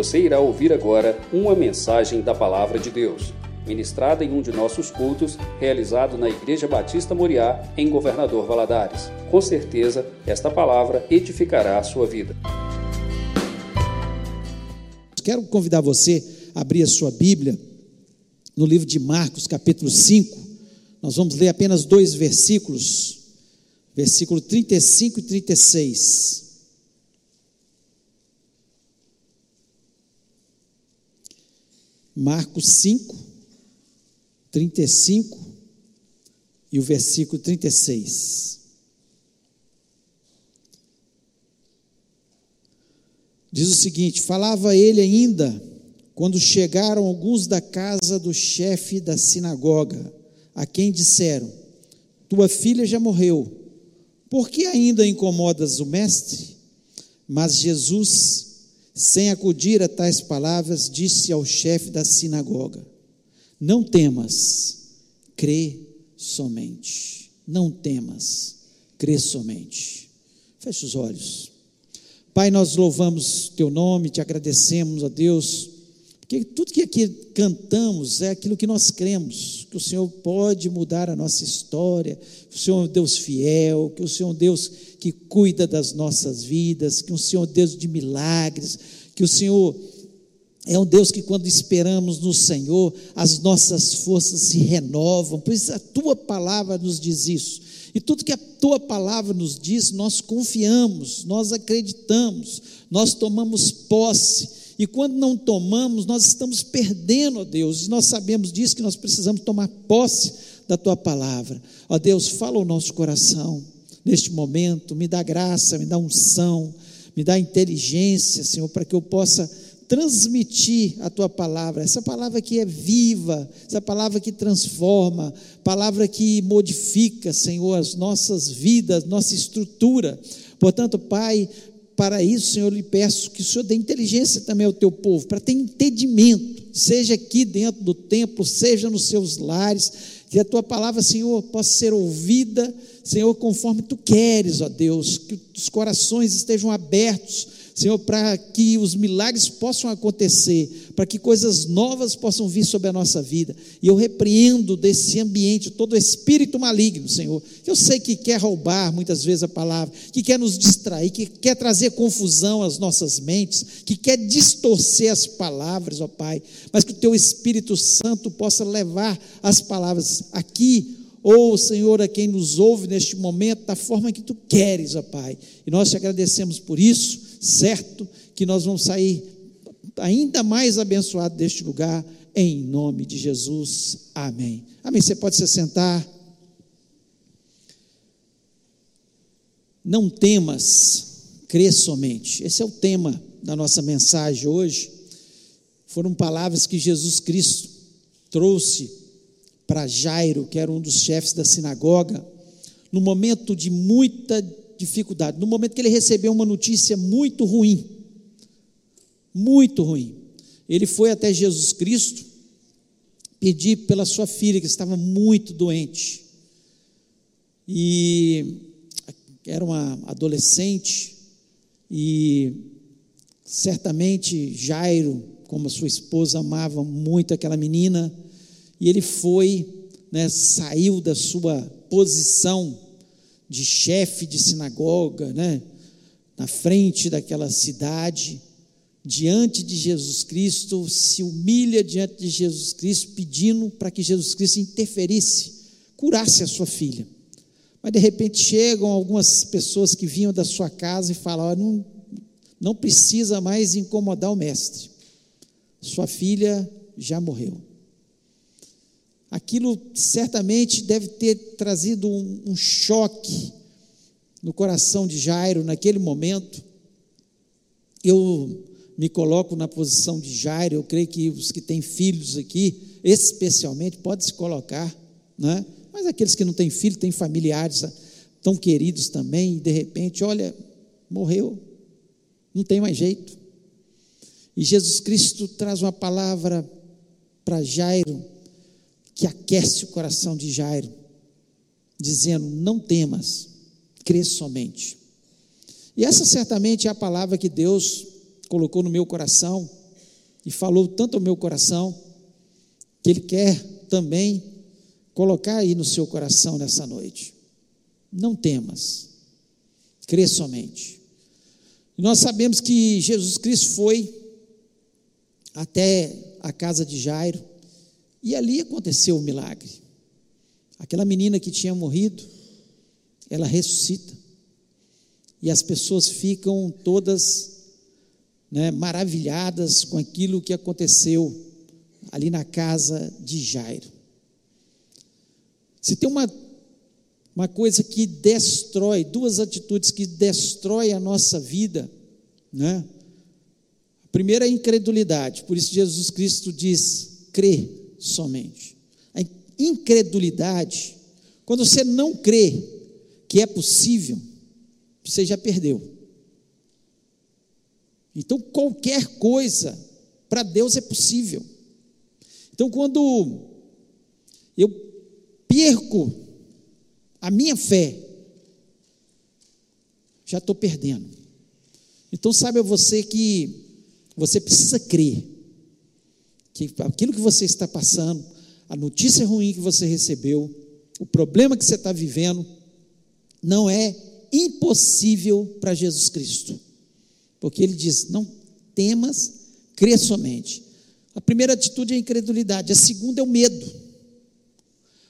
Você irá ouvir agora uma mensagem da Palavra de Deus, ministrada em um de nossos cultos, realizado na Igreja Batista Moriá, em Governador Valadares. Com certeza, esta palavra edificará a sua vida. Quero convidar você a abrir a sua Bíblia no livro de Marcos, capítulo 5. Nós vamos ler apenas dois versículos, versículo 35 e 36. Marcos 5, 35 e o versículo 36. Diz o seguinte: Falava ele ainda quando chegaram alguns da casa do chefe da sinagoga, a quem disseram: Tua filha já morreu, por que ainda incomodas o mestre? Mas Jesus, sem acudir a tais palavras, disse ao chefe da sinagoga: Não temas, crê somente. Não temas, crê somente. Feche os olhos. Pai, nós louvamos teu nome, te agradecemos, a Deus, porque tudo que aqui cantamos é aquilo que nós cremos, que o Senhor pode mudar a nossa história, que o Senhor é um Deus fiel, que o Senhor é um Deus que cuida das nossas vidas, que o Senhor é um Deus de milagres, que o Senhor é um Deus que, quando esperamos no Senhor, as nossas forças se renovam, pois a tua palavra nos diz isso. E tudo que a tua palavra nos diz, nós confiamos, nós acreditamos, nós tomamos posse. E quando não tomamos, nós estamos perdendo, ó Deus, e nós sabemos disso que nós precisamos tomar posse da tua palavra. Ó Deus, fala o nosso coração neste momento, me dá graça, me dá unção, me dá inteligência, Senhor, para que eu possa transmitir a tua palavra, essa palavra que é viva, essa palavra que transforma, palavra que modifica, Senhor, as nossas vidas, nossa estrutura. Portanto, Pai, para isso, Senhor, eu lhe peço que o Senhor dê inteligência também ao teu povo, para ter entendimento, seja aqui dentro do templo, seja nos seus lares, que a tua palavra, Senhor, possa ser ouvida, Senhor, conforme tu queres, ó Deus, que os corações estejam abertos Senhor, para que os milagres possam acontecer, para que coisas novas possam vir sobre a nossa vida. E eu repreendo desse ambiente todo espírito maligno, Senhor, que eu sei que quer roubar muitas vezes a palavra, que quer nos distrair, que quer trazer confusão às nossas mentes, que quer distorcer as palavras, ó Pai, mas que o Teu Espírito Santo possa levar as palavras aqui ou, Senhor, a quem nos ouve neste momento, da forma que tu queres, ó Pai. E nós te agradecemos por isso, certo que nós vamos sair ainda mais abençoados deste lugar, em nome de Jesus. Amém. Amém. Você pode se sentar. Não temas, crê somente. Esse é o tema da nossa mensagem hoje. Foram palavras que Jesus Cristo trouxe para Jairo, que era um dos chefes da sinagoga, no momento de muita dificuldade, no momento que ele recebeu uma notícia muito ruim, muito ruim. Ele foi até Jesus Cristo pedir pela sua filha que estava muito doente. E era uma adolescente e certamente Jairo, como sua esposa amava muito aquela menina, e ele foi, né, saiu da sua posição de chefe de sinagoga, né, na frente daquela cidade, diante de Jesus Cristo, se humilha diante de Jesus Cristo, pedindo para que Jesus Cristo interferisse, curasse a sua filha. Mas de repente chegam algumas pessoas que vinham da sua casa e falam: não, não precisa mais incomodar o mestre, sua filha já morreu. Aquilo certamente deve ter trazido um, um choque no coração de Jairo naquele momento. Eu me coloco na posição de Jairo, eu creio que os que têm filhos aqui, especialmente, podem se colocar, né? mas aqueles que não têm filho, têm familiares ah, tão queridos também, e de repente, olha, morreu, não tem mais jeito. E Jesus Cristo traz uma palavra para Jairo, que aquece o coração de Jairo, dizendo: Não temas, crê somente. E essa certamente é a palavra que Deus colocou no meu coração e falou tanto ao meu coração, que Ele quer também colocar aí no seu coração nessa noite. Não temas, crê somente. E nós sabemos que Jesus Cristo foi até a casa de Jairo e ali aconteceu o milagre. Aquela menina que tinha morrido, ela ressuscita. E as pessoas ficam todas né, maravilhadas com aquilo que aconteceu ali na casa de Jairo. Se tem uma, uma coisa que destrói, duas atitudes que destrói a nossa vida, né? A primeira é a incredulidade, por isso Jesus Cristo diz: crê somente. A incredulidade, quando você não crê que é possível, você já perdeu. Então, qualquer coisa para Deus é possível. Então, quando eu perco a minha fé, já estou perdendo. Então, saiba você que você precisa crer que aquilo que você está passando, a notícia ruim que você recebeu, o problema que você está vivendo, não é impossível para Jesus Cristo. Porque ele diz: não temas, crê somente. A primeira atitude é a incredulidade, a segunda é o medo.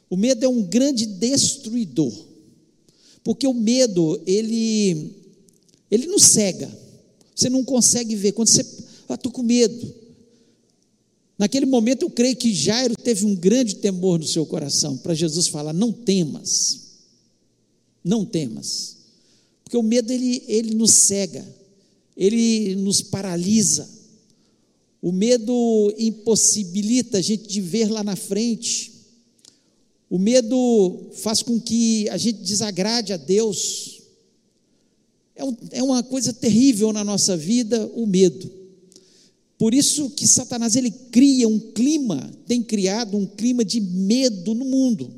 O medo é um grande destruidor. Porque o medo, ele ele nos cega. Você não consegue ver. Quando você, ah, estou com medo. Naquele momento eu creio que Jairo teve um grande temor no seu coração para Jesus falar: não temas, não temas, porque o medo ele, ele nos cega, ele nos paralisa. O medo impossibilita a gente de ver lá na frente. O medo faz com que a gente desagrade a Deus. É, um, é uma coisa terrível na nossa vida, o medo. Por isso que Satanás ele cria um clima, tem criado um clima de medo no mundo.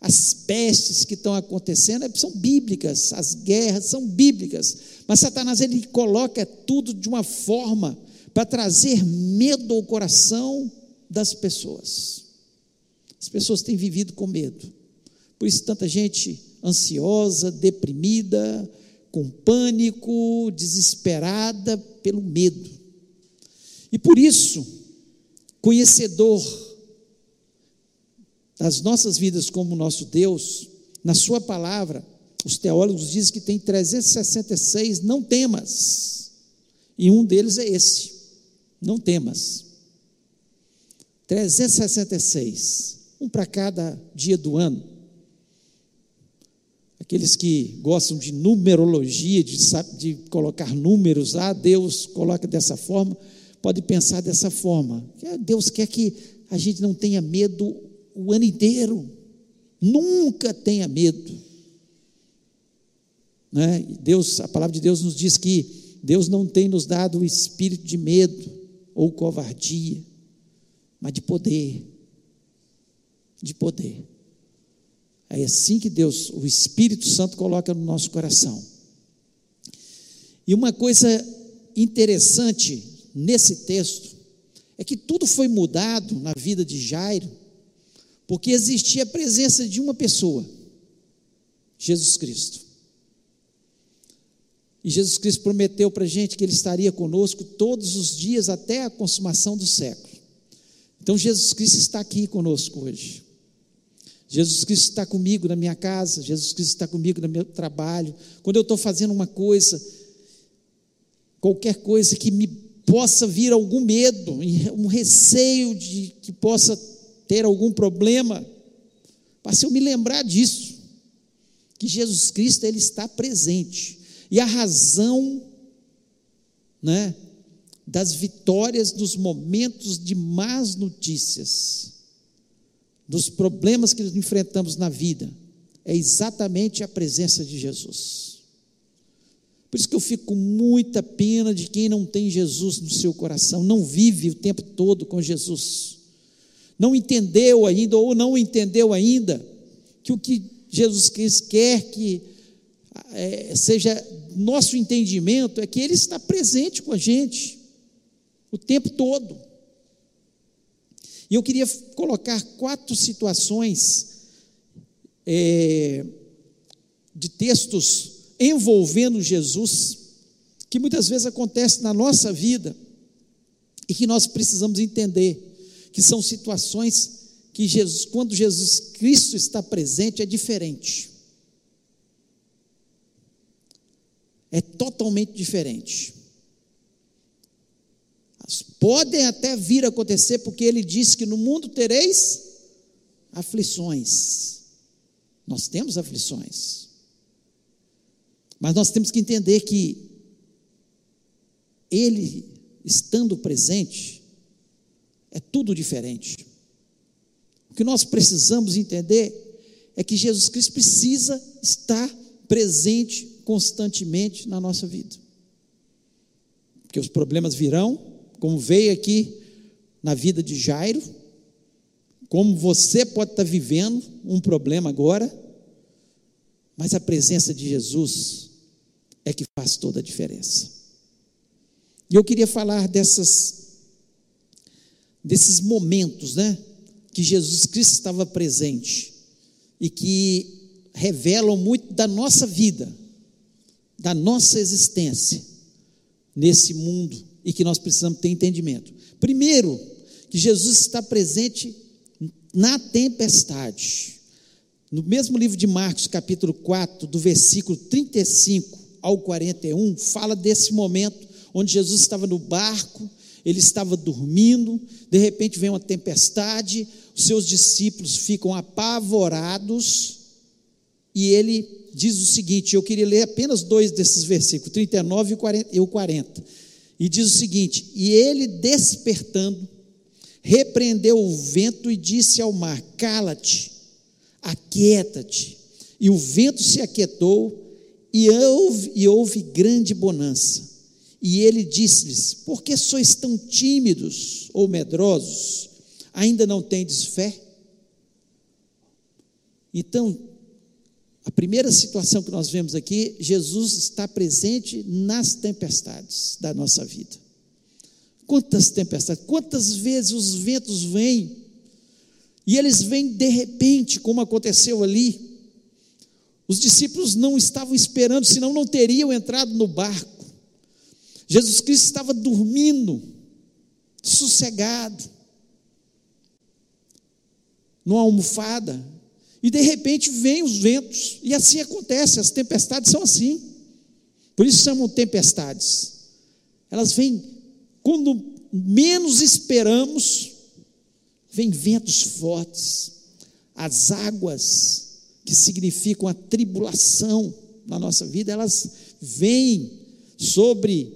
As pestes que estão acontecendo é, são bíblicas, as guerras são bíblicas, mas Satanás ele coloca tudo de uma forma para trazer medo ao coração das pessoas. As pessoas têm vivido com medo. Por isso tanta gente ansiosa, deprimida, com pânico, desesperada pelo medo. E por isso, conhecedor das nossas vidas como nosso Deus, na Sua palavra, os teólogos dizem que tem 366 não temas, e um deles é esse: não temas. 366, um para cada dia do ano. Aqueles que gostam de numerologia, de, de colocar números, ah, Deus coloca dessa forma, pode pensar dessa forma. Deus quer que a gente não tenha medo o ano inteiro. Nunca tenha medo. Né? Deus, a palavra de Deus nos diz que Deus não tem nos dado o espírito de medo ou covardia, mas de poder. De poder. É assim que Deus, o Espírito Santo, coloca no nosso coração. E uma coisa interessante nesse texto é que tudo foi mudado na vida de Jairo porque existia a presença de uma pessoa, Jesus Cristo. E Jesus Cristo prometeu para a gente que Ele estaria conosco todos os dias até a consumação do século. Então Jesus Cristo está aqui conosco hoje. Jesus Cristo está comigo na minha casa, Jesus Cristo está comigo no meu trabalho. Quando eu estou fazendo uma coisa, qualquer coisa que me possa vir algum medo, um receio de que possa ter algum problema, para se eu me lembrar disso, que Jesus Cristo ele está presente. E a razão, né, das vitórias dos momentos de más notícias, dos problemas que enfrentamos na vida, é exatamente a presença de Jesus. Por isso que eu fico com muita pena de quem não tem Jesus no seu coração, não vive o tempo todo com Jesus não entendeu ainda ou não entendeu ainda que o que Jesus Cristo quer que é, seja nosso entendimento é que Ele está presente com a gente. O tempo todo. E eu queria colocar quatro situações é, de textos envolvendo Jesus, que muitas vezes acontece na nossa vida e que nós precisamos entender que são situações que Jesus, quando Jesus Cristo está presente, é diferente. É totalmente diferente. Podem até vir a acontecer, porque ele disse que no mundo tereis aflições. Nós temos aflições. Mas nós temos que entender que ele estando presente é tudo diferente. O que nós precisamos entender é que Jesus Cristo precisa estar presente constantemente na nossa vida. Porque os problemas virão, como veio aqui na vida de Jairo, como você pode estar vivendo um problema agora, mas a presença de Jesus é que faz toda a diferença. E eu queria falar dessas desses momentos, né, que Jesus Cristo estava presente e que revelam muito da nossa vida, da nossa existência nesse mundo e que nós precisamos ter entendimento. Primeiro, que Jesus está presente na tempestade. No mesmo livro de Marcos, capítulo 4, do versículo 35 ao 41, fala desse momento onde Jesus estava no barco, ele estava dormindo, de repente vem uma tempestade, os seus discípulos ficam apavorados, e ele diz o seguinte: eu queria ler apenas dois desses versículos, 39 e o 40. E diz o seguinte: E ele despertando, repreendeu o vento e disse ao mar: Cala-te, aquieta-te. E o vento se aquietou e houve, e houve grande bonança. E ele disse-lhes: Por que sois tão tímidos ou medrosos? Ainda não tendes fé? Então, a primeira situação que nós vemos aqui, Jesus está presente nas tempestades da nossa vida. Quantas tempestades, quantas vezes os ventos vêm, e eles vêm de repente, como aconteceu ali. Os discípulos não estavam esperando, senão não teriam entrado no barco. Jesus Cristo estava dormindo, sossegado, numa almofada, e de repente vêm os ventos, e assim acontece, as tempestades são assim. Por isso chamam tempestades. Elas vêm quando menos esperamos, vem ventos fortes, as águas que significam a tribulação na nossa vida, elas vêm sobre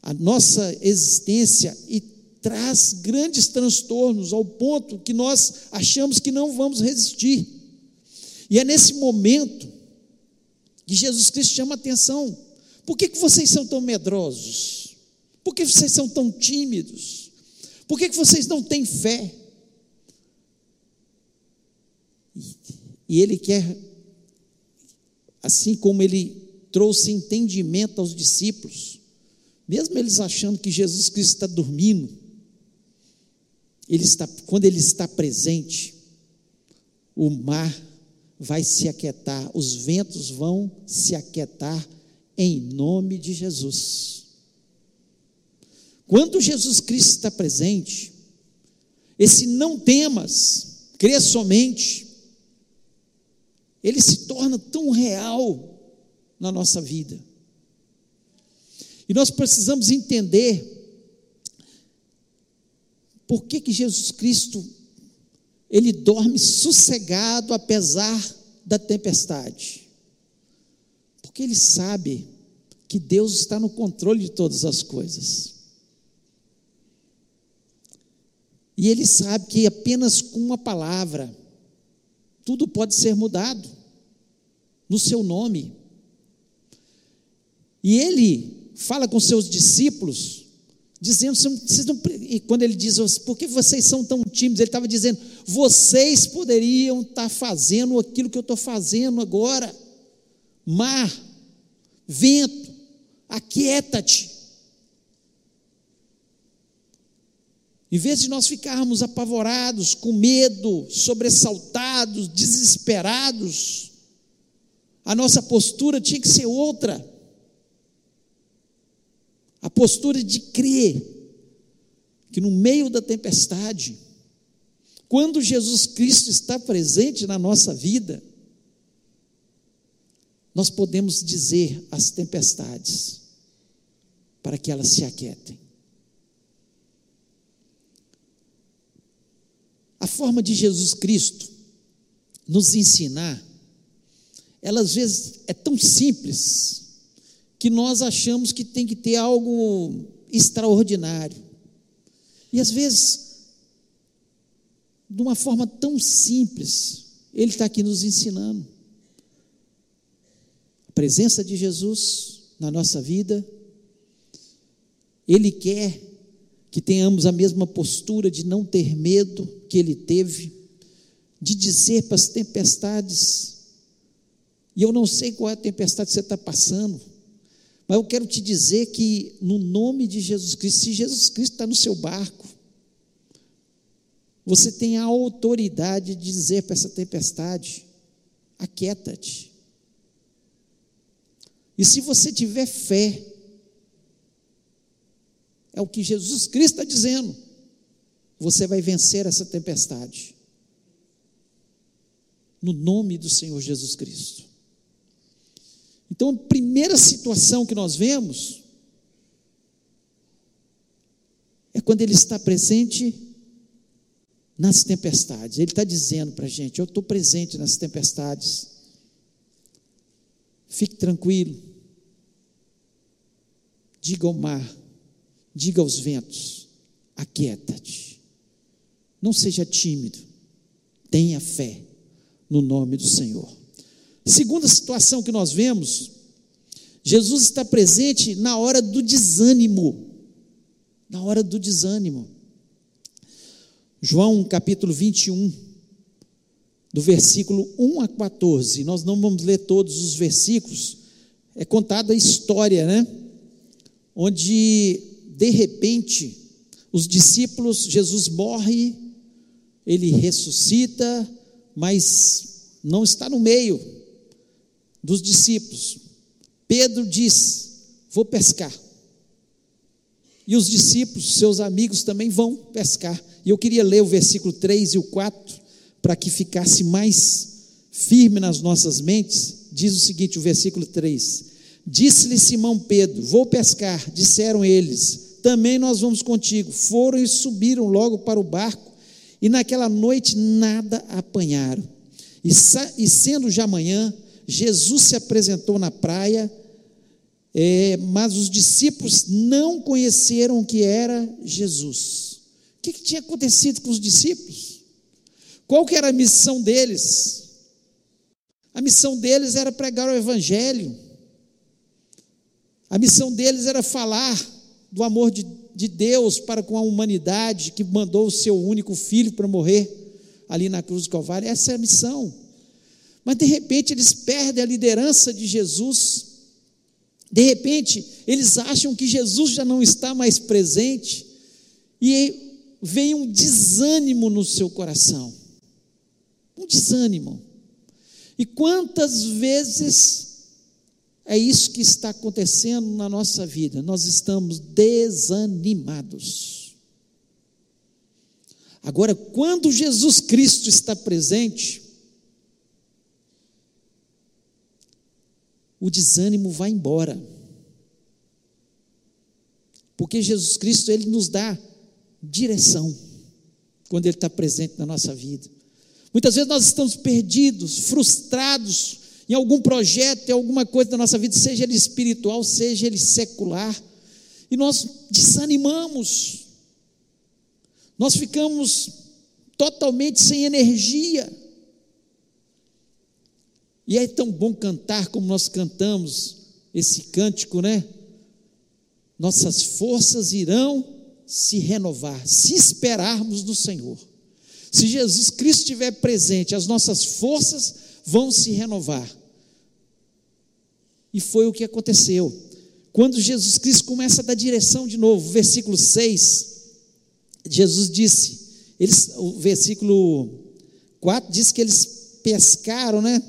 a nossa existência e traz grandes transtornos ao ponto que nós achamos que não vamos resistir. E é nesse momento que Jesus Cristo chama a atenção. Por que, que vocês são tão medrosos? Por que vocês são tão tímidos? Por que vocês não têm fé? E ele quer, assim como ele trouxe entendimento aos discípulos, mesmo eles achando que Jesus Cristo está dormindo, ele está, quando ele está presente, o mar vai se aquietar, os ventos vão se aquietar em nome de Jesus. Quando Jesus Cristo está presente, esse não temas, crê somente, ele se torna tão real na nossa vida. E nós precisamos entender por que, que Jesus Cristo ele dorme sossegado apesar da tempestade. Porque ele sabe que Deus está no controle de todas as coisas. E ele sabe que apenas com uma palavra, tudo pode ser mudado no seu nome. E ele fala com seus discípulos, dizendo, vocês não, e quando ele diz, por que vocês são tão tímidos? Ele estava dizendo, vocês poderiam estar fazendo aquilo que eu estou fazendo agora. Mar, vento, aquieta-te. Em vez de nós ficarmos apavorados, com medo, sobressaltados, desesperados, a nossa postura tinha que ser outra. A postura de crer que no meio da tempestade, quando Jesus Cristo está presente na nossa vida, nós podemos dizer às tempestades para que elas se aquietem. A forma de Jesus Cristo nos ensinar, ela às vezes é tão simples que nós achamos que tem que ter algo extraordinário. E às vezes, de uma forma tão simples, Ele está aqui nos ensinando. A presença de Jesus na nossa vida, Ele quer que tenhamos a mesma postura de não ter medo que Ele teve, de dizer para as tempestades, e eu não sei qual é a tempestade que você está passando, mas eu quero te dizer que, no nome de Jesus Cristo, se Jesus Cristo está no seu barco, você tem a autoridade de dizer para essa tempestade: aquieta-te. E se você tiver fé, é o que Jesus Cristo está dizendo, você vai vencer essa tempestade. No nome do Senhor Jesus Cristo. Então, a primeira situação que nós vemos é quando Ele está presente nas tempestades. Ele está dizendo para a gente: Eu estou presente nas tempestades. Fique tranquilo. Diga ao mar, diga aos ventos: aquieta-te. Não seja tímido. Tenha fé no nome do Senhor. Segunda situação que nós vemos, Jesus está presente na hora do desânimo. Na hora do desânimo. João capítulo 21, do versículo 1 a 14. Nós não vamos ler todos os versículos, é contada a história, né? Onde, de repente, os discípulos, Jesus morre, ele ressuscita, mas não está no meio dos discípulos. Pedro diz: Vou pescar. E os discípulos, seus amigos, também vão pescar. E eu queria ler o versículo 3 e o 4, para que ficasse mais firme nas nossas mentes. Diz o seguinte: o versículo 3: Disse-lhe Simão Pedro: Vou pescar. Disseram eles: Também nós vamos contigo. Foram e subiram logo para o barco, e naquela noite nada apanharam. E, e sendo já manhã, Jesus se apresentou na praia, é, mas os discípulos não conheceram que era Jesus. O que, que tinha acontecido com os discípulos? Qual que era a missão deles? A missão deles era pregar o Evangelho. A missão deles era falar do amor de, de Deus para com a humanidade que mandou o seu único filho para morrer ali na cruz do Calvário. Essa é a missão. Mas de repente eles perdem a liderança de Jesus. De repente eles acham que Jesus já não está mais presente. E vem um desânimo no seu coração. Um desânimo. E quantas vezes é isso que está acontecendo na nossa vida? Nós estamos desanimados. Agora, quando Jesus Cristo está presente, o desânimo vai embora. Porque Jesus Cristo, Ele nos dá direção quando Ele está presente na nossa vida. Muitas vezes nós estamos perdidos, frustrados em algum projeto, em alguma coisa da nossa vida, seja ele espiritual, seja ele secular, e nós desanimamos, nós ficamos totalmente sem energia, e é tão bom cantar como nós cantamos esse cântico, né? Nossas forças irão se renovar, se esperarmos no Senhor. Se Jesus Cristo estiver presente, as nossas forças vão se renovar. E foi o que aconteceu. Quando Jesus Cristo começa a dar direção de novo, versículo 6, Jesus disse, eles, o versículo 4 diz que eles pescaram, né?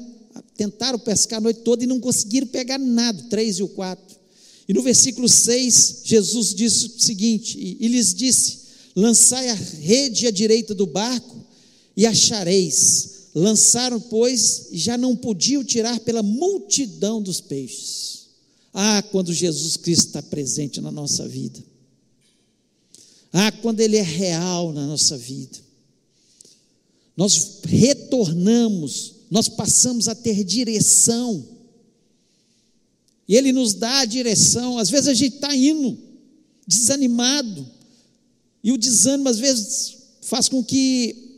Tentaram pescar a noite toda e não conseguiram pegar nada, 3 e o 4. E no versículo 6, Jesus disse o seguinte: e, e lhes disse: Lançai a rede à direita do barco e achareis. Lançaram, pois, e já não podiam tirar pela multidão dos peixes. Ah, quando Jesus Cristo está presente na nossa vida. Ah, quando Ele é real na nossa vida. Nós retornamos, nós passamos a ter direção. E Ele nos dá a direção. Às vezes a gente está indo desanimado. E o desânimo, às vezes, faz com que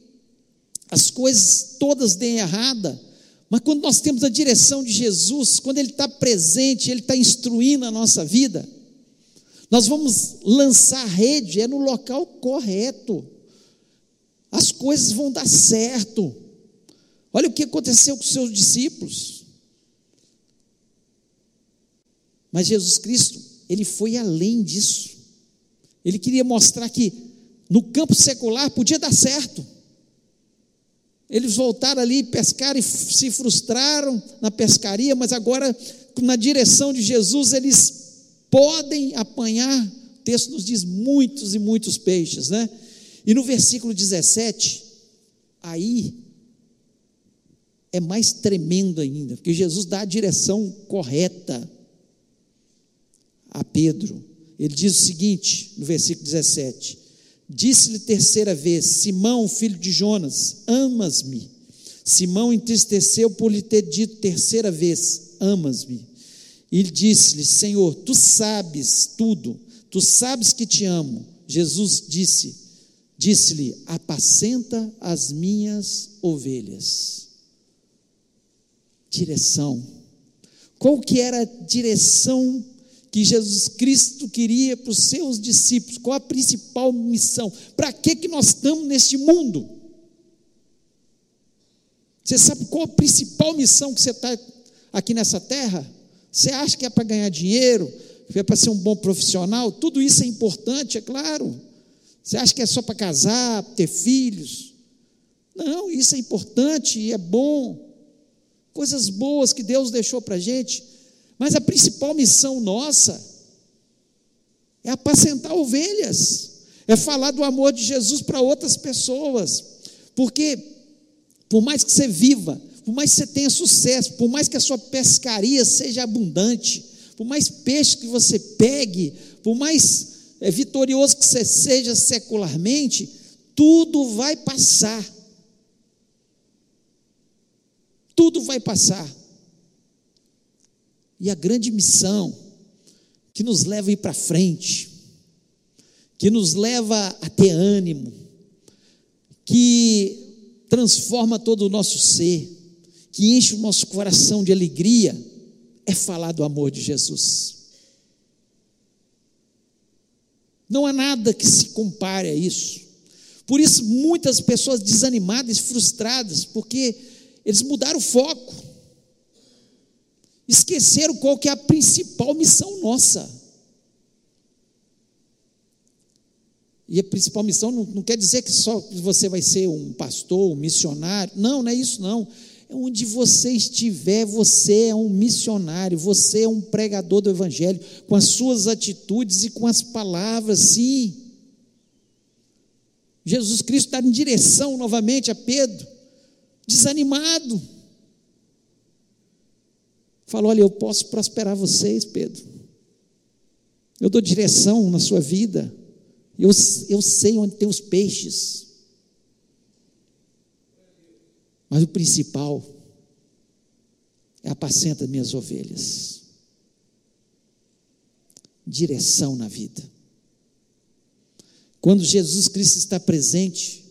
as coisas todas deem errada. Mas quando nós temos a direção de Jesus, quando Ele está presente, Ele está instruindo a nossa vida, nós vamos lançar rede, é no local correto. As coisas vão dar certo. Olha o que aconteceu com os seus discípulos. Mas Jesus Cristo, ele foi além disso. Ele queria mostrar que no campo secular podia dar certo. Eles voltaram ali, pescaram e se frustraram na pescaria, mas agora, na direção de Jesus, eles podem apanhar, o texto nos diz muitos e muitos peixes, né? E no versículo 17, aí é mais tremendo ainda, porque Jesus dá a direção correta a Pedro. Ele diz o seguinte, no versículo 17: Disse-lhe terceira vez: Simão, filho de Jonas, amas-me? Simão entristeceu por lhe ter dito terceira vez: Amas-me? E disse-lhe: Senhor, tu sabes tudo, tu sabes que te amo. Jesus disse: Disse-lhe: Apacenta as minhas ovelhas. Direção. Qual que era a direção que Jesus Cristo queria para os seus discípulos? Qual a principal missão? Para que que nós estamos neste mundo? Você sabe qual a principal missão que você está aqui nessa terra? Você acha que é para ganhar dinheiro, que é para ser um bom profissional? Tudo isso é importante, é claro. Você acha que é só para casar, ter filhos? Não, isso é importante e é bom. Coisas boas que Deus deixou para a gente. Mas a principal missão nossa é apacentar ovelhas, é falar do amor de Jesus para outras pessoas. Porque, por mais que você viva por mais que você tenha sucesso, por mais que a sua pescaria seja abundante, por mais peixe que você pegue, por mais é, vitorioso que você seja secularmente, tudo vai passar. Tudo vai passar. E a grande missão que nos leva a ir para frente, que nos leva a ter ânimo, que transforma todo o nosso ser, que enche o nosso coração de alegria é falar do amor de Jesus. Não há nada que se compare a isso. Por isso, muitas pessoas desanimadas, frustradas, porque eles mudaram o foco, esqueceram qual que é a principal missão nossa. E a principal missão não, não quer dizer que só você vai ser um pastor, um missionário. Não, não é isso não. Onde você estiver, você é um missionário, você é um pregador do Evangelho, com as suas atitudes e com as palavras, sim. Jesus Cristo está em direção novamente a Pedro, desanimado. Falou: Olha, eu posso prosperar vocês, Pedro. Eu dou direção na sua vida. Eu, eu sei onde tem os peixes. Mas o principal é apacenta minhas ovelhas. Direção na vida. Quando Jesus Cristo está presente,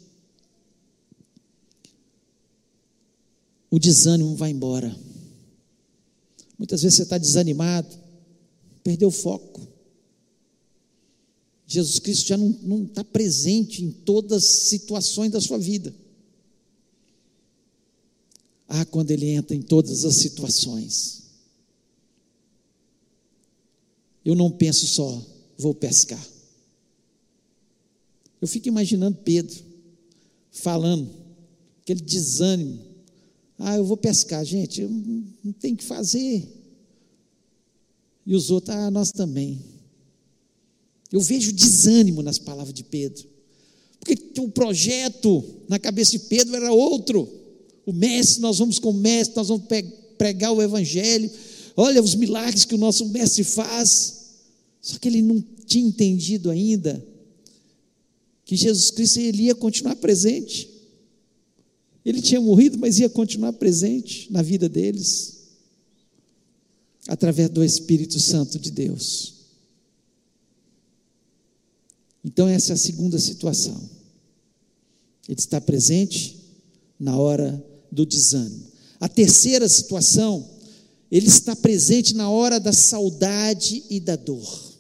o desânimo vai embora. Muitas vezes você está desanimado, perdeu o foco. Jesus Cristo já não, está presente em todas as situações da sua vida. Ah, quando Ele entra em todas as situações. Eu não penso só, vou pescar. Eu fico imaginando Pedro falando, aquele desânimo. Ah, eu vou pescar, gente, não tenho que fazer. E os outros, ah, nós também. Eu vejo desânimo nas palavras de Pedro. Porque o projeto na cabeça de Pedro era outro. O mestre, nós vamos com o mestre, nós vamos pregar o evangelho. Olha os milagres que o nosso mestre faz. Só que ele não tinha entendido ainda que Jesus Cristo ele ia continuar presente. Ele tinha morrido, mas ia continuar presente na vida deles através do Espírito Santo de Deus. Então, essa é a segunda situação. Ele está presente na hora do desânimo. A terceira situação, ele está presente na hora da saudade e da dor.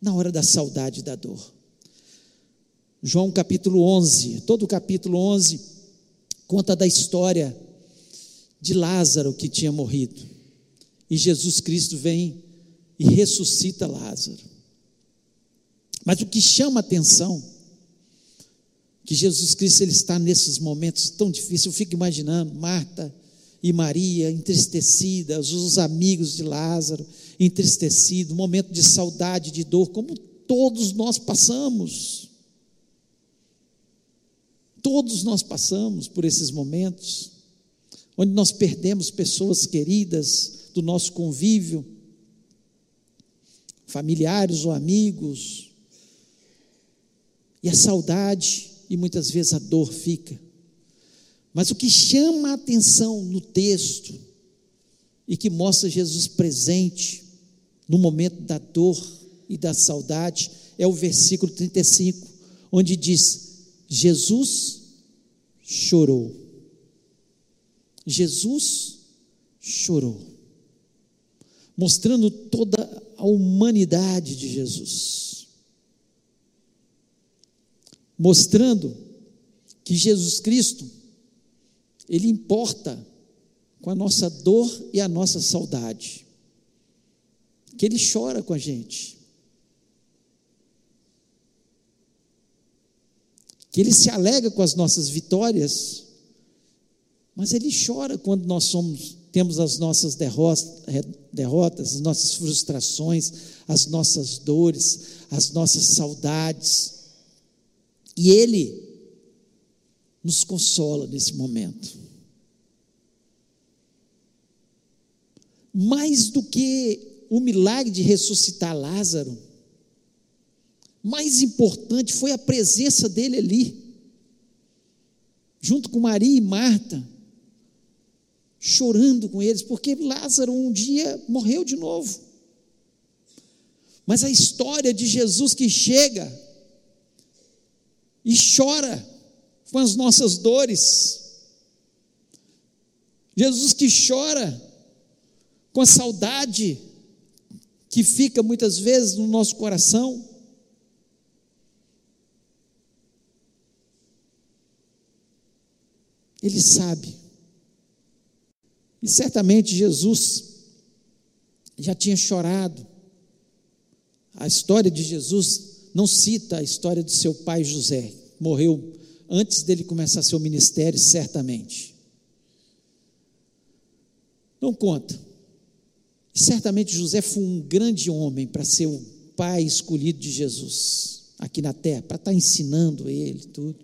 Na hora da saudade e da dor. João capítulo 11, todo o capítulo 11 conta da história de Lázaro que tinha morrido. E Jesus Cristo vem e ressuscita Lázaro. Mas o que chama atenção, que Jesus Cristo ele está nesses momentos tão difíceis, eu fico imaginando Marta e Maria entristecidas, os amigos de Lázaro entristecidos, momento de saudade, de dor, como todos nós passamos. Todos nós passamos por esses momentos, onde nós perdemos pessoas queridas do nosso convívio, familiares ou amigos, e a saudade e muitas vezes a dor fica. Mas o que chama a atenção no texto e que mostra Jesus presente no momento da dor e da saudade é o versículo 35, onde diz: Jesus chorou. Jesus chorou, mostrando toda a humanidade de Jesus mostrando que Jesus Cristo, Ele importa com a nossa dor e a nossa saudade, que Ele chora com a gente, que Ele se alega com as nossas vitórias, mas Ele chora quando nós somos, temos as nossas derrotas, as nossas frustrações, as nossas dores, as nossas saudades. E Ele nos consola nesse momento. Mais do que o milagre de ressuscitar Lázaro, mais importante foi a presença dele ali, junto com Maria e Marta, chorando com eles, porque Lázaro um dia morreu de novo. Mas a história de Jesus que chega e chora com as nossas dores. Jesus que chora com a saudade que fica muitas vezes no nosso coração. Ele sabe. E certamente Jesus já tinha chorado. A história de Jesus não cita a história do seu pai José, morreu antes dele começar seu ministério, certamente. Não conta. E certamente José foi um grande homem para ser o pai escolhido de Jesus aqui na terra, para estar ensinando ele tudo,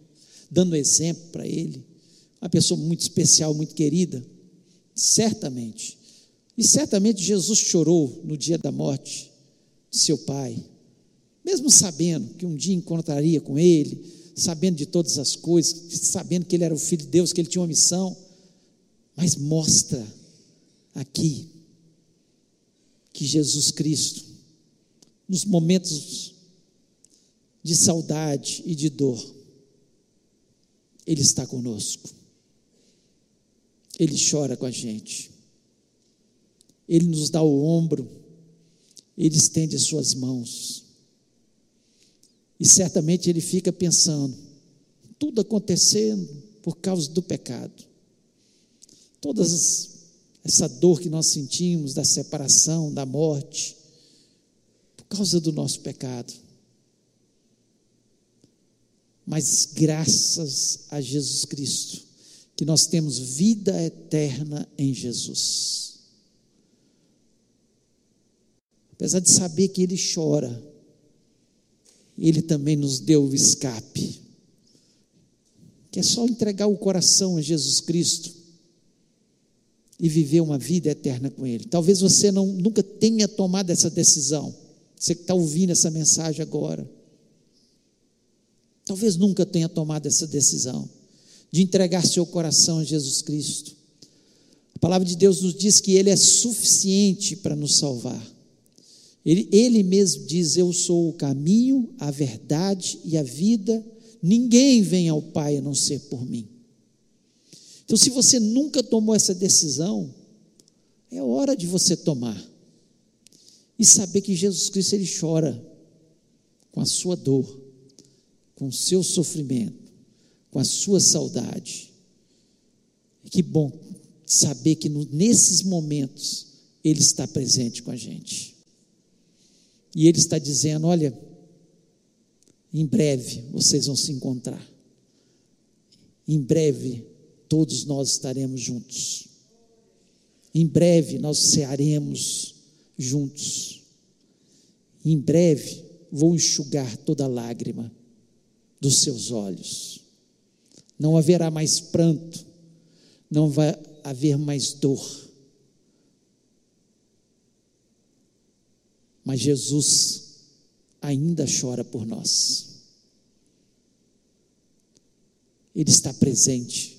dando exemplo para ele. Uma pessoa muito especial, muito querida, certamente. E certamente Jesus chorou no dia da morte de seu pai. Mesmo sabendo que um dia encontraria com ele, sabendo de todas as coisas, sabendo que ele era o filho de Deus, que ele tinha uma missão, mas mostra aqui que Jesus Cristo, nos momentos de saudade e de dor, Ele está conosco, Ele chora com a gente, Ele nos dá o ombro, Ele estende as suas mãos. E certamente ele fica pensando, tudo acontecendo por causa do pecado. Toda essa dor que nós sentimos da separação, da morte, por causa do nosso pecado. mas graças a Jesus Cristo, que nós temos vida eterna em Jesus. Apesar de saber que Ele chora, Ele também nos deu o escape, que é só entregar o coração a Jesus Cristo e viver uma vida eterna com Ele. Talvez você não, nunca tenha tomado essa decisão, você que está ouvindo essa mensagem agora. Talvez nunca tenha tomado essa decisão de entregar seu coração a Jesus Cristo. A palavra de Deus nos diz que Ele é suficiente para nos salvar. Ele, ele mesmo diz: Eu sou o caminho, a verdade e a vida. Ninguém vem ao Pai a não ser por mim. Então, se você nunca tomou essa decisão, é hora de você tomar. E saber que Jesus Cristo ele chora com a sua dor, com o seu sofrimento, com a sua saudade. Que bom saber que no, nesses momentos ele está presente com a gente. E ele está dizendo: olha, em breve vocês vão se encontrar. Em breve todos nós estaremos juntos. Em breve nós cearemos juntos. Em breve vou enxugar toda lágrima dos seus olhos. Não haverá mais pranto, não vai haver mais dor mas Jesus ainda chora por nós. Ele está presente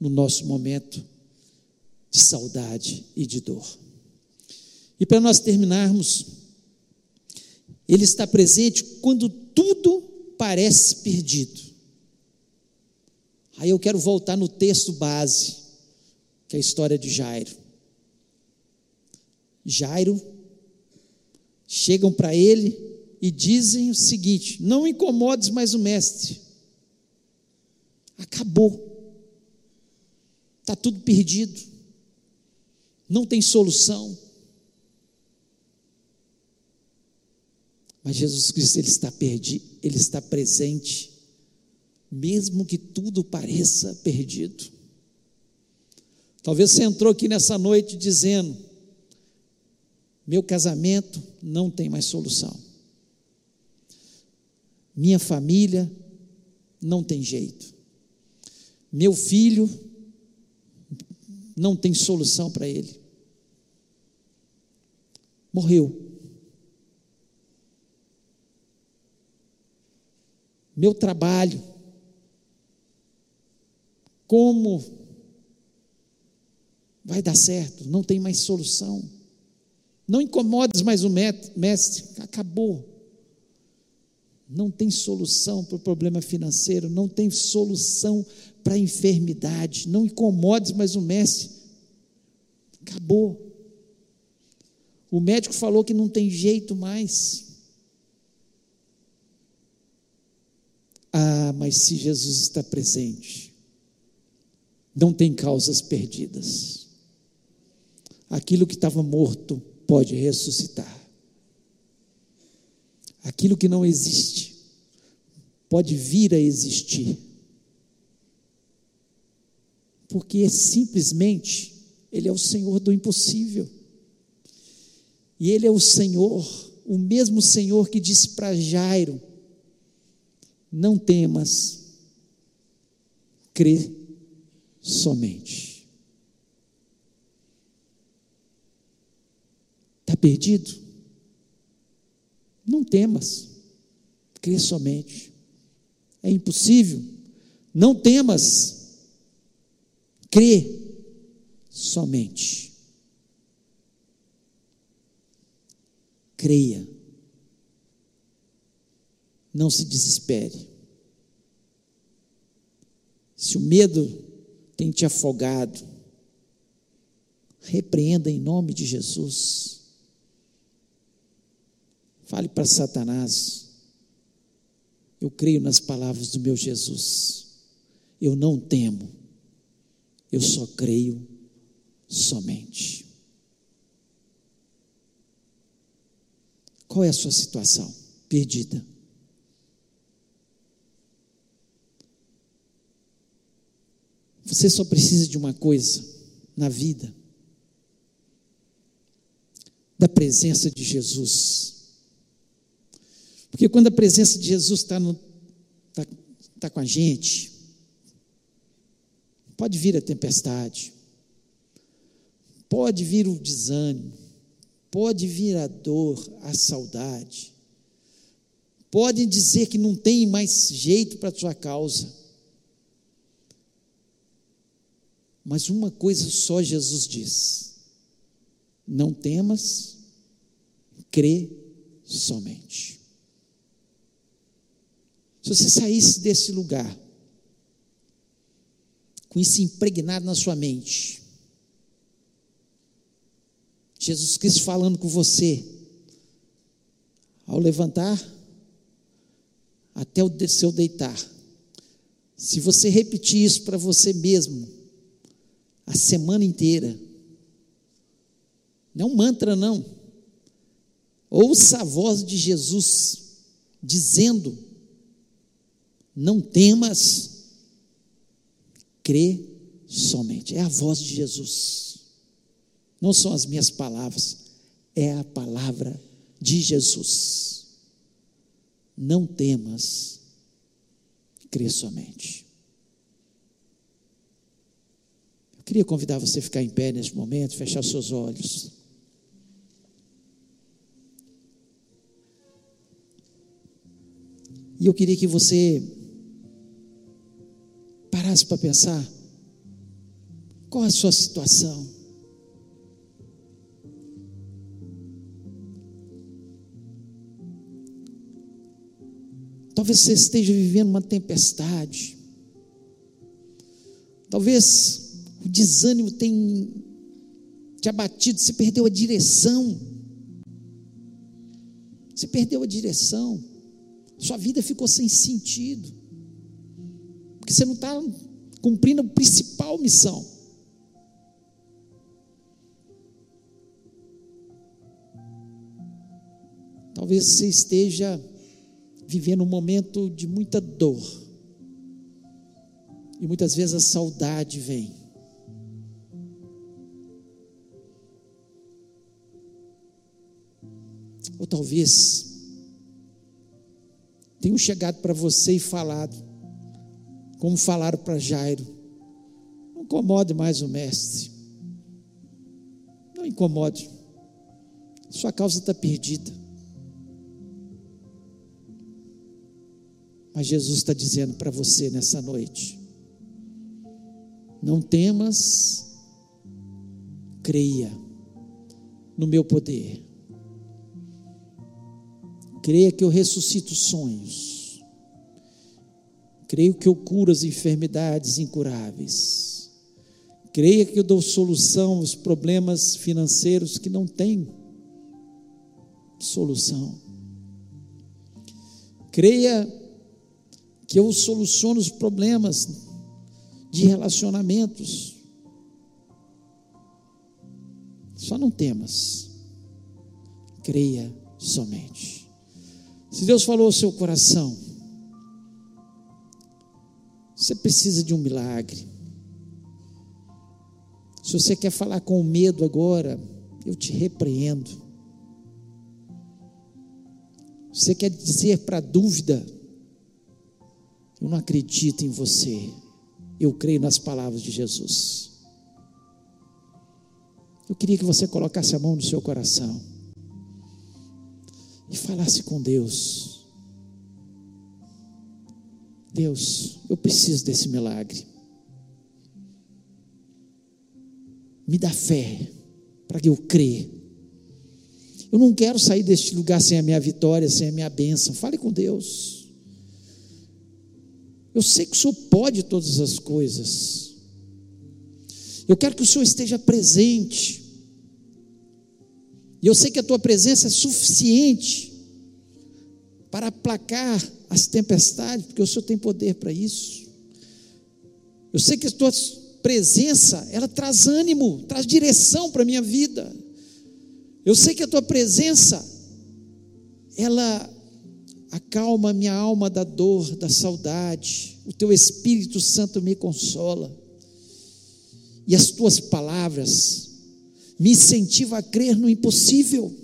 no nosso momento de saudade e de dor. E para nós terminarmos, Ele está presente quando tudo parece perdido. Aí eu quero voltar no texto base, que é a história de Jairo. Jairo chegam para ele e dizem o seguinte: Não incomodes mais o mestre. Acabou. Está tudo perdido. Não tem solução. Mas Jesus Cristo ele está perdido, ele está presente, mesmo que tudo pareça perdido. Talvez você entrou aqui nessa noite dizendo: meu casamento não tem mais solução. Minha família não tem jeito. Meu filho não tem solução para ele. Morreu. Meu trabalho. Como vai dar certo? Não tem mais solução. Não incomodes mais o mestre, acabou. Não tem solução para o problema financeiro, não tem solução para a enfermidade. Não incomodes mais o mestre, acabou. O médico falou que não tem jeito mais. Ah, mas se Jesus está presente, não tem causas perdidas. Aquilo que estava morto pode ressuscitar. Aquilo que não existe pode vir a existir. Porque simplesmente Ele é o Senhor do impossível. E Ele é o Senhor, o mesmo Senhor que disse para Jairo: Não temas, crê somente. Está perdido? Não temas, crê somente. É impossível. Não temas, crê somente. Creia. Não se desespere. Se o medo tem te afogado, repreenda em nome de Jesus. Fale para Satanás. Eu creio nas palavras do meu Jesus. Eu não temo. Eu só creio somente. Qual é a sua situação? Perdida. Você só precisa de uma coisa na vida: da presença de Jesus. Porque quando a presença de Jesus está tá, tá com a gente, pode vir a tempestade, pode vir o desânimo, pode vir a dor, a saudade, podem dizer que não tem mais jeito para a sua causa. Mas uma coisa só Jesus diz: não temas, crê somente. Se você saísse desse lugar, com isso impregnado na sua mente, Jesus Cristo falando com você, ao levantar, até o seu deitar. Se você repetir isso para você mesmo, a semana inteira, não é um mantra, não. Ouça a voz de Jesus dizendo: Não temas, crê somente. É a voz de Jesus. Não são as minhas palavras, é a palavra de Jesus. Não temas, crê somente. Eu queria convidar você a ficar em pé neste momento, fechar seus olhos. E eu queria que você parasse para pensar qual a sua situação. Talvez você esteja vivendo uma tempestade. Talvez o desânimo tenha te abatido, você perdeu a direção. Você perdeu a direção. Sua vida ficou sem sentido. Porque você não está cumprindo a principal missão. Talvez você esteja vivendo um momento de muita dor. E muitas vezes a saudade vem. Talvez tenham chegado para você e falado, como falaram para Jairo: não incomode mais o mestre, não incomode, sua causa está perdida. Mas Jesus está dizendo para você nessa noite: não temas, creia no meu poder. Creia que eu ressuscito sonhos. Creio que eu curo as enfermidades incuráveis. Creia que eu dou solução aos problemas financeiros que não têm solução. Creia que eu soluciono os problemas de relacionamentos. Só não temas, creia somente. Se Deus falou ao seu coração, você precisa de um milagre. Se você quer falar com medo agora, eu te repreendo. Você quer dizer para a dúvida, eu não acredito em você. Eu creio nas palavras de Jesus. Eu queria que você colocasse a mão no seu coração e falasse com Deus. Deus, eu preciso desse milagre. Me dá fé para que eu creia. Eu não quero sair deste lugar sem a minha vitória, sem a minha bênção. Fale com Deus. Eu sei que o Senhor pode todas as coisas. Eu quero que o Senhor esteja presente. E eu sei que a tua presença é suficiente para aplacar as tempestades, porque o Senhor tem poder para isso. Eu sei que a tua presença, ela traz ânimo, traz direção para a minha vida. Eu sei que a tua presença, ela acalma minha alma da dor, da saudade. O teu Espírito Santo me consola. e as tuas palavras me incentivam a crer no impossível.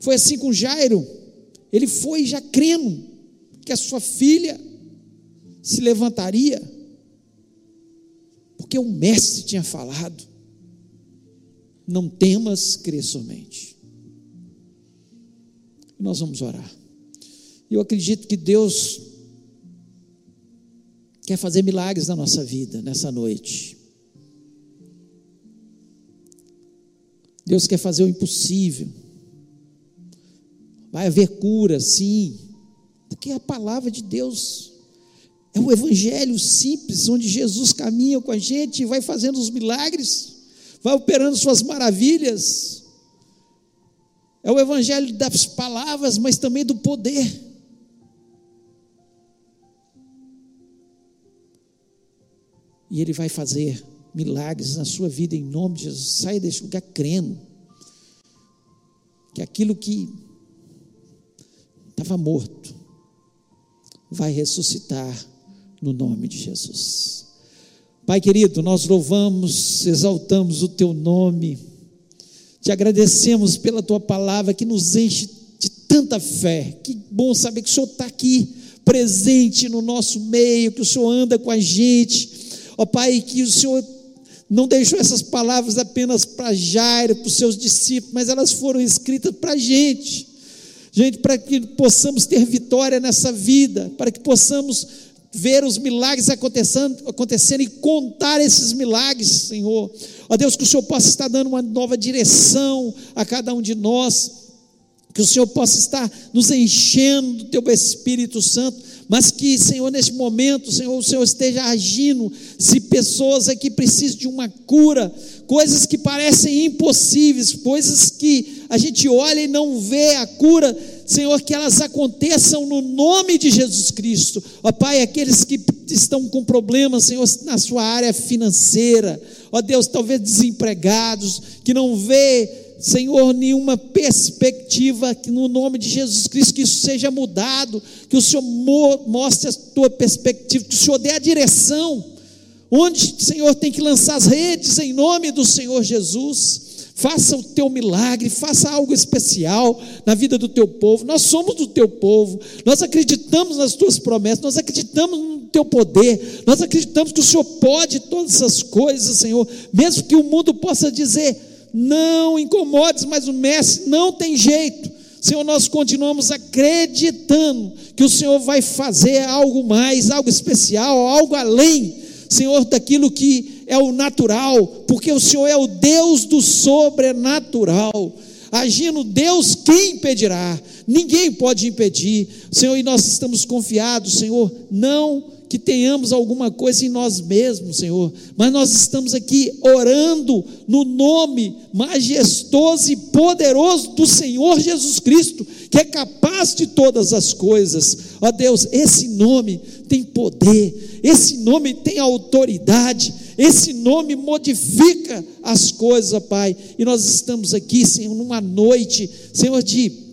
Foi assim com Jairo, ele foi já crendo que a sua filha se levantaria, porque o mestre tinha falado: não temas, crê somente. Nós vamos orar. Eu acredito que Deus quer fazer milagres na nossa vida nessa noite. Deus quer fazer o impossível. Vai haver cura, sim, porque a palavra de Deus é o evangelho simples, onde Jesus caminha com a gente vai fazendo os milagres, vai operando suas maravilhas. É o evangelho das palavras, mas também do poder. E Ele vai fazer milagres na sua vida em nome de Jesus. Saia desse lugar crendo que aquilo que estava morto vai ressuscitar no nome de Jesus. Pai querido, nós louvamos, exaltamos o teu nome, te agradecemos pela tua palavra que nos enche de tanta fé. Que bom saber que o Senhor está aqui, presente no nosso meio, que o Senhor anda com a gente. Ó Pai, que o Senhor não deixou essas palavras apenas para Jairo, para os seus discípulos, mas elas foram escritas para a gente. Gente, para que possamos ter vitória nessa vida, para que possamos ver os milagres acontecendo, acontecendo e contar esses milagres, Senhor. Ó Deus, que o Senhor possa estar dando uma nova direção a cada um de nós, que o Senhor possa estar nos enchendo do Teu Espírito Santo, mas que, Senhor, neste momento, Senhor, o Senhor esteja agindo. Se pessoas aqui precisam de uma cura, coisas que parecem impossíveis, coisas que a gente olha e não vê a cura, Senhor, que elas aconteçam no nome de Jesus Cristo. Ó Pai, aqueles que estão com problemas, Senhor, na sua área financeira, ó Deus, talvez desempregados, que não vê, Senhor, nenhuma perspectiva, que no nome de Jesus Cristo, que isso seja mudado, que o Senhor mostre a tua perspectiva, que o Senhor dê a direção, onde, Senhor, tem que lançar as redes em nome do Senhor Jesus faça o teu milagre, faça algo especial na vida do teu povo. Nós somos do teu povo, nós acreditamos nas tuas promessas, nós acreditamos no teu poder, nós acreditamos que o Senhor pode todas essas coisas, Senhor, mesmo que o mundo possa dizer, não incomodes, mas o mestre não tem jeito. Senhor, nós continuamos acreditando que o Senhor vai fazer algo mais, algo especial, algo além, Senhor, daquilo que é o natural, porque o Senhor é o Deus do sobrenatural. Agindo Deus, quem impedirá? Ninguém pode impedir. Senhor, e nós estamos confiados, Senhor, não que tenhamos alguma coisa em nós mesmos, Senhor, mas nós estamos aqui orando no nome majestoso e poderoso do Senhor Jesus Cristo, que é capaz de todas as coisas. Ó Deus, esse nome tem poder, esse nome tem autoridade, esse nome modifica as coisas, Pai. E nós estamos aqui, Senhor, numa noite, Senhor, de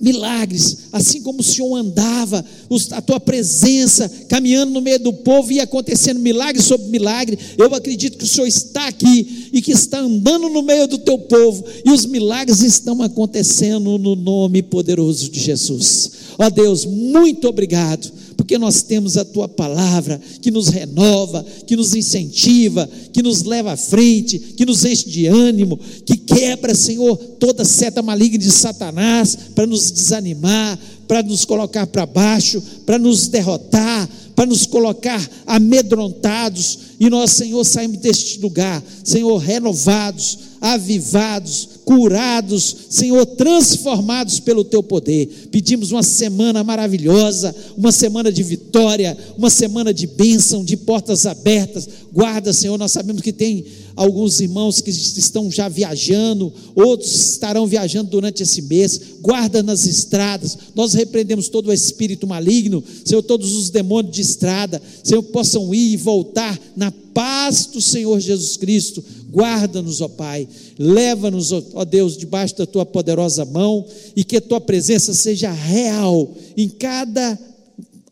milagres, assim como o Senhor andava, a tua presença caminhando no meio do povo e acontecendo milagre sobre milagre. Eu acredito que o Senhor está aqui e que está andando no meio do teu povo e os milagres estão acontecendo no nome poderoso de Jesus. Ó Deus, muito obrigado porque nós temos a tua palavra que nos renova, que nos incentiva, que nos leva à frente, que nos enche de ânimo, que quebra, Senhor, toda seta maligna de Satanás para nos desanimar, para nos colocar para baixo, para nos derrotar, para nos colocar amedrontados, e nós, Senhor, saímos deste lugar, Senhor, renovados, avivados, curados, Senhor, transformados pelo teu poder. Pedimos uma semana maravilhosa, uma semana de vitória, uma semana de bênção, de portas abertas. Guarda, Senhor, nós sabemos que tem alguns irmãos que estão já viajando, outros estarão viajando durante esse mês. Guarda nas estradas. Nós repreendemos todo o espírito maligno, Senhor, todos os demônios de estrada, Senhor, possam ir e voltar na paz do Senhor Jesus Cristo. Guarda-nos, ó Pai. Leva-nos, ó Deus, debaixo da tua poderosa mão e que a tua presença seja real em cada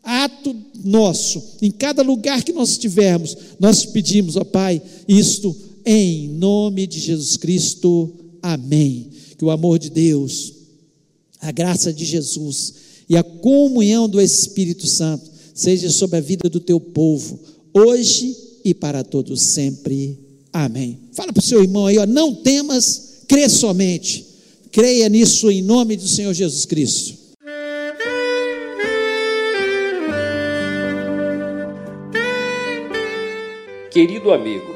ato nosso, em cada lugar que nós estivermos, nós pedimos, ó Pai, isto em nome de Jesus Cristo. Amém. Que o amor de Deus, a graça de Jesus e a comunhão do Espírito Santo seja sobre a vida do teu povo, hoje e para todos sempre. Amém. Fala para o seu irmão aí, ó, não temas, crê somente. Creia nisso em nome do Senhor Jesus Cristo. Querido amigo,